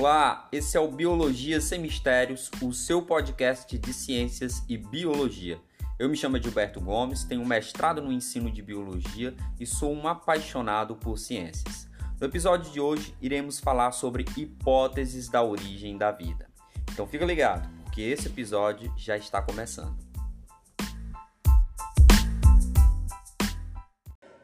Olá, esse é o Biologia Sem Mistérios, o seu podcast de ciências e biologia. Eu me chamo Gilberto Gomes, tenho mestrado no ensino de biologia e sou um apaixonado por ciências. No episódio de hoje, iremos falar sobre hipóteses da origem da vida. Então fica ligado, porque esse episódio já está começando.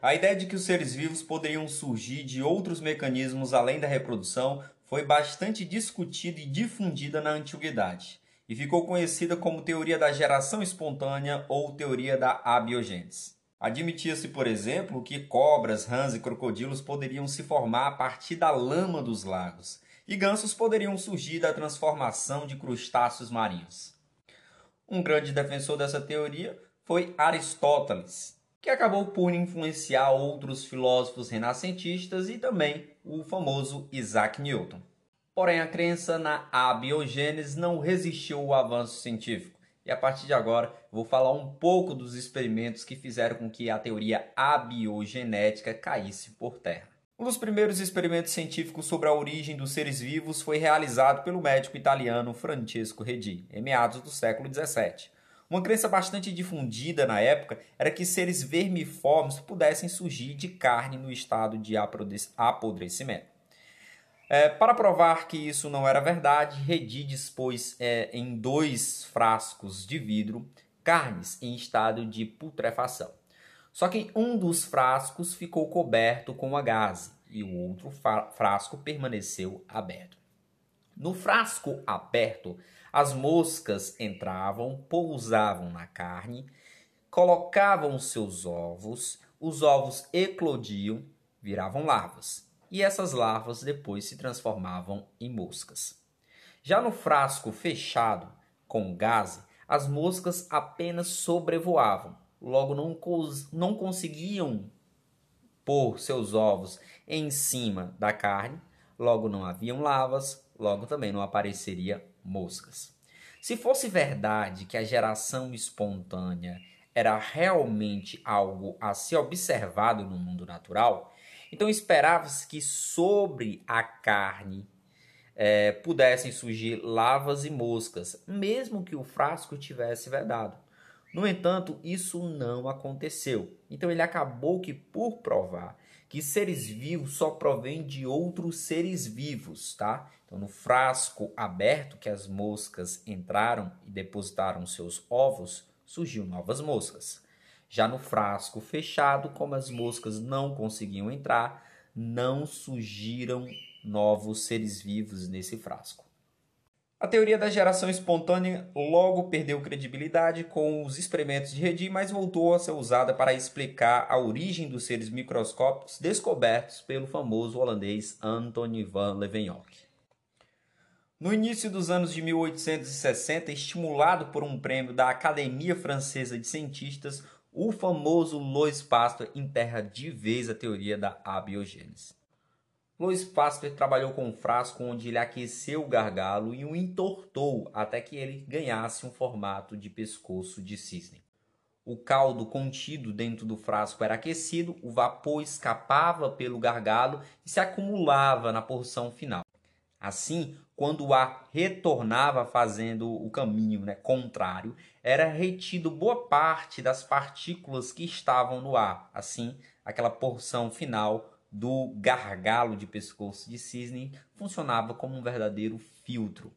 A ideia de que os seres vivos poderiam surgir de outros mecanismos além da reprodução foi bastante discutida e difundida na antiguidade e ficou conhecida como teoria da geração espontânea ou teoria da abiogênese. Admitia-se, por exemplo, que cobras, rãs e crocodilos poderiam se formar a partir da lama dos lagos, e gansos poderiam surgir da transformação de crustáceos marinhos. Um grande defensor dessa teoria foi Aristóteles, que acabou por influenciar outros filósofos renascentistas e também o famoso Isaac Newton. Porém, a crença na abiogênese não resistiu ao avanço científico. E a partir de agora, vou falar um pouco dos experimentos que fizeram com que a teoria abiogenética caísse por terra. Um dos primeiros experimentos científicos sobre a origem dos seres vivos foi realizado pelo médico italiano Francesco Redi, em meados do século 17. Uma crença bastante difundida na época era que seres vermiformes pudessem surgir de carne no estado de apodrecimento. É, para provar que isso não era verdade, Redi dispôs é, em dois frascos de vidro carnes em estado de putrefação. Só que um dos frascos ficou coberto com a gase e o outro frasco permaneceu aberto. No frasco aberto, as moscas entravam, pousavam na carne, colocavam seus ovos, os ovos eclodiam, viravam larvas, e essas larvas depois se transformavam em moscas. Já no frasco fechado, com gás, as moscas apenas sobrevoavam, logo não, não conseguiam pôr seus ovos em cima da carne, logo não haviam larvas, logo também não apareceria moscas. Se fosse verdade que a geração espontânea era realmente algo a ser observado no mundo natural, então esperava-se que sobre a carne é, pudessem surgir lavas e moscas, mesmo que o frasco tivesse vedado. No entanto, isso não aconteceu. Então ele acabou que por provar que seres vivos só provêm de outros seres vivos, tá? Então, no frasco aberto que as moscas entraram e depositaram seus ovos, surgiu novas moscas. Já no frasco fechado, como as moscas não conseguiam entrar, não surgiram novos seres vivos nesse frasco. A teoria da geração espontânea logo perdeu credibilidade com os experimentos de Redi, mas voltou a ser usada para explicar a origem dos seres microscópicos descobertos pelo famoso holandês Antoine van Leeuwenhoek. No início dos anos de 1860, estimulado por um prêmio da Academia Francesa de Cientistas, o famoso Louis Pasteur enterra de vez a teoria da abiogênese. Louis Pasteur trabalhou com um frasco onde ele aqueceu o gargalo e o entortou até que ele ganhasse um formato de pescoço de cisne. O caldo contido dentro do frasco era aquecido, o vapor escapava pelo gargalo e se acumulava na porção final. Assim, quando o ar retornava fazendo o caminho né, contrário, era retido boa parte das partículas que estavam no ar. Assim, aquela porção final do gargalo de pescoço de cisne funcionava como um verdadeiro filtro.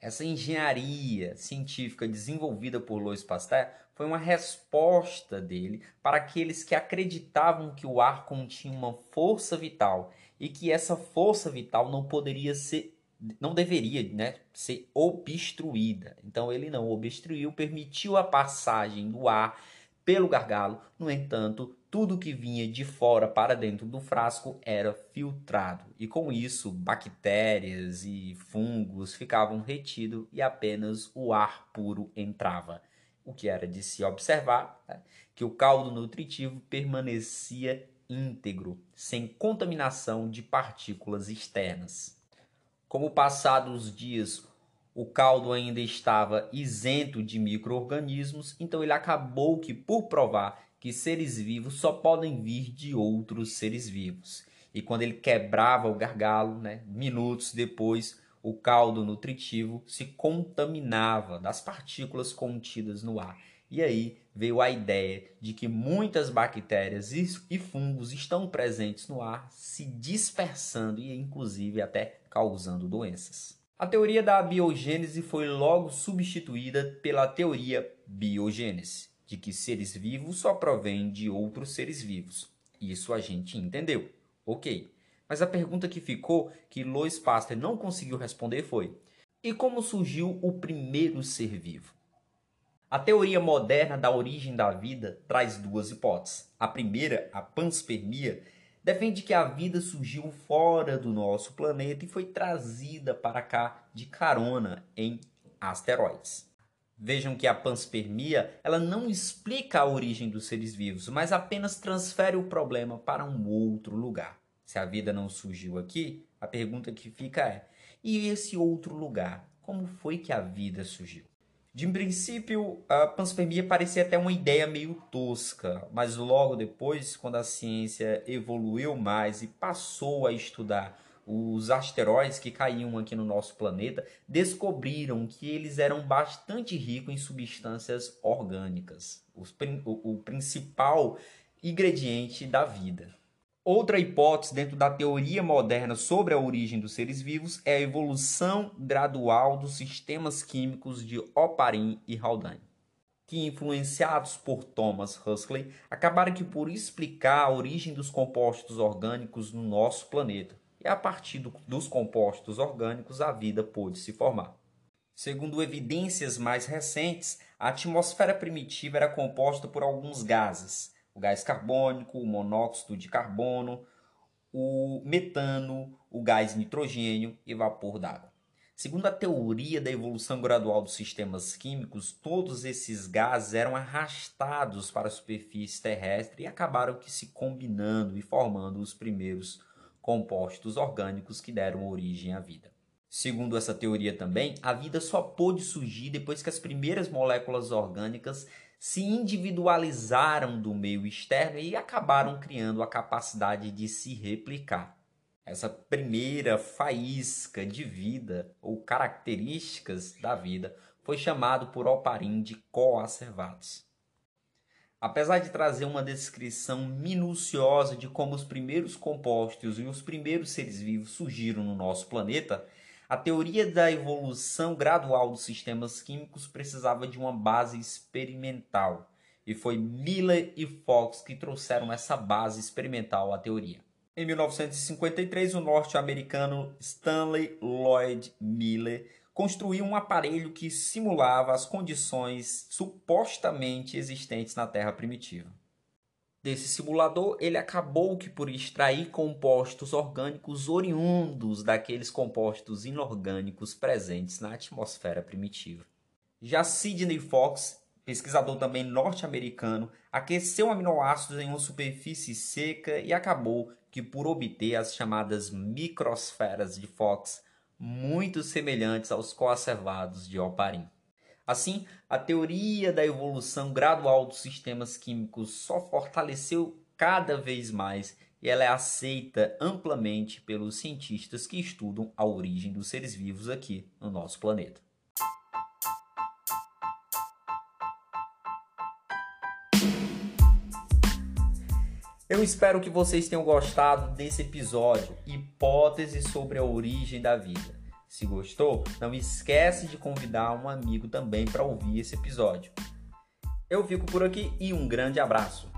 Essa engenharia científica desenvolvida por Louis Pasteur foi uma resposta dele para aqueles que acreditavam que o ar continha uma força vital e que essa força vital não poderia ser não deveria né, ser obstruída. Então ele não obstruiu, permitiu a passagem do ar pelo gargalo. No entanto, tudo que vinha de fora para dentro do frasco era filtrado, e com isso bactérias e fungos ficavam retidos e apenas o ar puro entrava. O que era de se observar né? que o caldo nutritivo permanecia íntegro, sem contaminação de partículas externas. Como passados os dias o caldo ainda estava isento de micro-organismos, então ele acabou que, por provar que seres vivos só podem vir de outros seres vivos, E quando ele quebrava o gargalo, né, minutos depois, o caldo nutritivo se contaminava das partículas contidas no ar. E aí veio a ideia de que muitas bactérias e fungos estão presentes no ar, se dispersando e inclusive até causando doenças. A teoria da biogênese foi logo substituída pela teoria biogênese, de que seres vivos só provêm de outros seres vivos. Isso a gente entendeu. Ok. Mas a pergunta que ficou, que Louis Pasteur não conseguiu responder foi: e como surgiu o primeiro ser vivo? A teoria moderna da origem da vida traz duas hipóteses. A primeira, a panspermia, defende que a vida surgiu fora do nosso planeta e foi trazida para cá de carona em asteroides. Vejam que a panspermia ela não explica a origem dos seres vivos, mas apenas transfere o problema para um outro lugar. Se a vida não surgiu aqui, a pergunta que fica é: e esse outro lugar? Como foi que a vida surgiu? De princípio, a panspermia parecia até uma ideia meio tosca, mas logo depois, quando a ciência evoluiu mais e passou a estudar os asteroides que caíam aqui no nosso planeta, descobriram que eles eram bastante ricos em substâncias orgânicas, o, principal ingrediente da vida. Outra hipótese dentro da teoria moderna sobre a origem dos seres vivos é a evolução gradual dos sistemas químicos de Oparin e Haldane, que influenciados por Thomas Huxley, acabaram que por explicar a origem dos compostos orgânicos no nosso planeta. E a partir do, dos compostos orgânicos a vida pôde se formar. Segundo evidências mais recentes, a atmosfera primitiva era composta por alguns gases, o gás carbônico, o monóxido de carbono, o metano, o gás nitrogênio e vapor d'água. Segundo a teoria da evolução gradual dos sistemas químicos, todos esses gases eram arrastados para a superfície terrestre e acabaram que se combinando e formando os primeiros compostos orgânicos que deram origem à vida. Segundo essa teoria também, a vida só pôde surgir depois que as primeiras moléculas orgânicas se individualizaram do meio externo e acabaram criando a capacidade de se replicar. Essa primeira faísca de vida ou características da vida foi chamado por Oparin de coacervados. Apesar de trazer uma descrição minuciosa de como os primeiros compostos e os primeiros seres vivos surgiram no nosso planeta, a teoria da evolução gradual dos sistemas químicos precisava de uma base experimental, e foi Miller e Fox que trouxeram essa base experimental à teoria. Em 1953, o norte-americano Stanley Lloyd Miller construiu um aparelho que simulava as condições supostamente existentes na Terra primitiva desse simulador, ele acabou que por extrair compostos orgânicos oriundos daqueles compostos inorgânicos presentes na atmosfera primitiva. Já Sidney Fox, pesquisador também norte-americano, aqueceu aminoácidos em uma superfície seca e acabou que por obter as chamadas microsferas de Fox, muito semelhantes aos coacervados de Oparin. Assim, a teoria da evolução gradual dos sistemas químicos só fortaleceu cada vez mais e ela é aceita amplamente pelos cientistas que estudam a origem dos seres vivos aqui no nosso planeta. Eu espero que vocês tenham gostado desse episódio Hipótese sobre a origem da vida. Se gostou, não esquece de convidar um amigo também para ouvir esse episódio. Eu fico por aqui e um grande abraço.